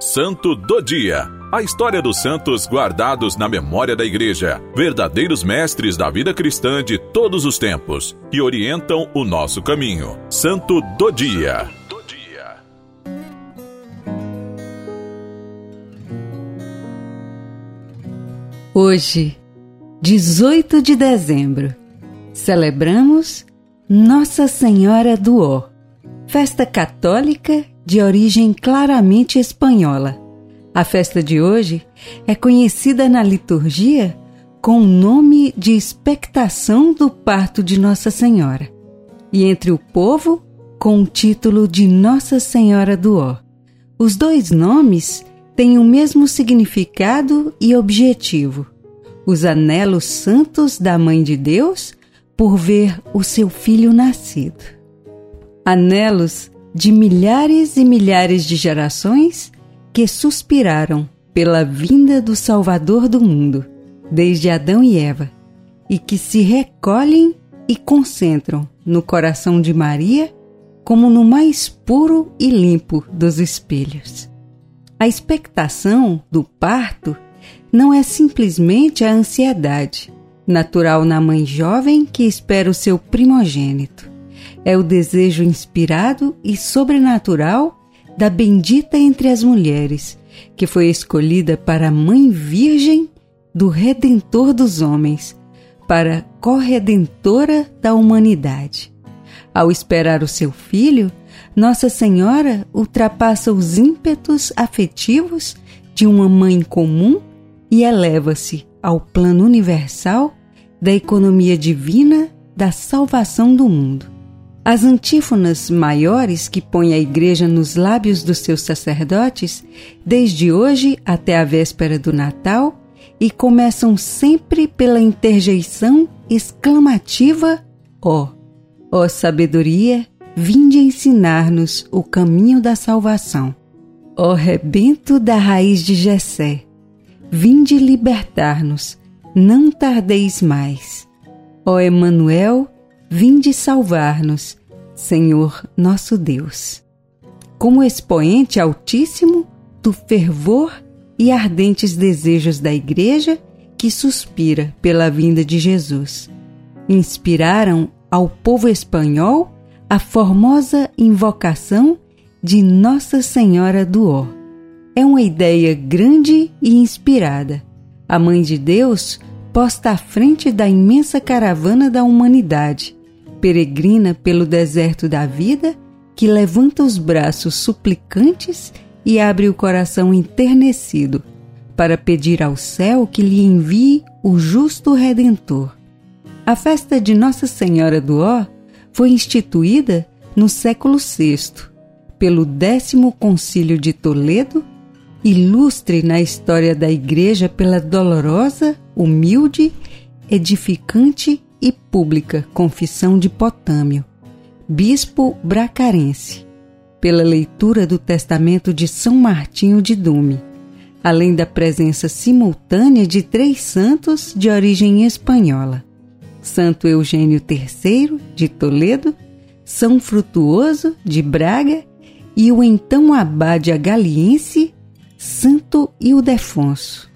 Santo do Dia. A história dos santos guardados na memória da Igreja, verdadeiros mestres da vida cristã de todos os tempos, que orientam o nosso caminho. Santo do Dia. Hoje, 18 de dezembro, celebramos Nossa Senhora do Ó, festa católica de origem claramente espanhola. A festa de hoje é conhecida na liturgia com o nome de expectação do parto de Nossa Senhora, e entre o povo com o título de Nossa Senhora do Ó. Os dois nomes têm o mesmo significado e objetivo: os anelos santos da Mãe de Deus por ver o seu filho nascido. Anelos de milhares e milhares de gerações que suspiraram pela vinda do Salvador do mundo, desde Adão e Eva, e que se recolhem e concentram no coração de Maria como no mais puro e limpo dos espelhos. A expectação do parto não é simplesmente a ansiedade, natural na mãe jovem que espera o seu primogênito é o desejo inspirado e sobrenatural da bendita entre as mulheres, que foi escolhida para mãe virgem do Redentor dos homens, para corredentora da humanidade. Ao esperar o seu filho, Nossa Senhora ultrapassa os ímpetos afetivos de uma mãe comum e eleva-se ao plano universal da economia divina da salvação do mundo. As antífonas maiores que põe a Igreja nos lábios dos seus sacerdotes, desde hoje até a véspera do Natal, e começam sempre pela interjeição exclamativa: Ó, oh, ó oh sabedoria, vinde ensinar-nos o caminho da salvação. Ó rebento da raiz de Jessé, vinde libertar-nos, não tardeis mais. Ó Emanuel, vinde salvar-nos, Senhor nosso Deus. Como expoente altíssimo do fervor e ardentes desejos da Igreja que suspira pela vinda de Jesus, inspiraram ao povo espanhol a formosa invocação de Nossa Senhora do Ó. É uma ideia grande e inspirada. A Mãe de Deus posta à frente da imensa caravana da humanidade, peregrina pelo deserto da vida, que levanta os braços suplicantes e abre o coração enternecido para pedir ao céu que lhe envie o justo Redentor. A festa de Nossa Senhora do Ó foi instituída no século VI pelo décimo Concílio de Toledo, ilustre na história da Igreja pela dolorosa, humilde, edificante e pública confissão de Potâmio, bispo bracarense, pela leitura do testamento de São Martinho de Dume, além da presença simultânea de três santos de origem espanhola: Santo Eugênio III de Toledo, São Frutuoso de Braga e o então abade agaliense Santo Ildefonso.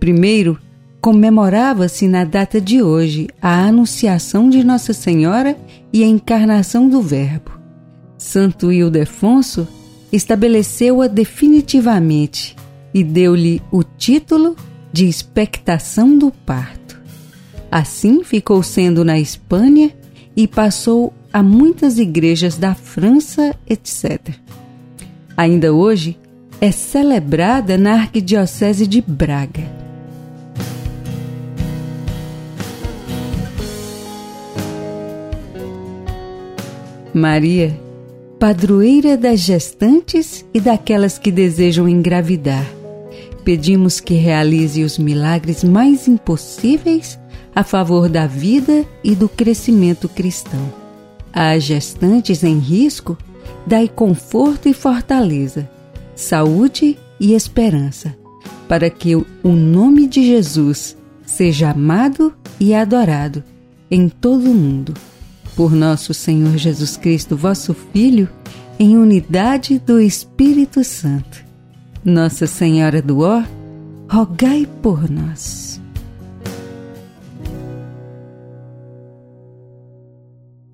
Primeiro, comemorava-se na data de hoje a Anunciação de Nossa Senhora e a Encarnação do Verbo. Santo Ildefonso estabeleceu-a definitivamente e deu-lhe o título de expectação do parto. Assim ficou sendo na Espanha e passou a muitas igrejas da França, etc. Ainda hoje é celebrada na Arquidiocese de Braga. Maria, padroeira das gestantes e daquelas que desejam engravidar, pedimos que realize os milagres mais impossíveis a favor da vida e do crescimento cristão. Às gestantes em risco, dai conforto e fortaleza, saúde e esperança, para que o nome de Jesus seja amado e adorado em todo o mundo por nosso Senhor Jesus Cristo, vosso Filho, em unidade do Espírito Santo. Nossa Senhora do Ó, rogai por nós.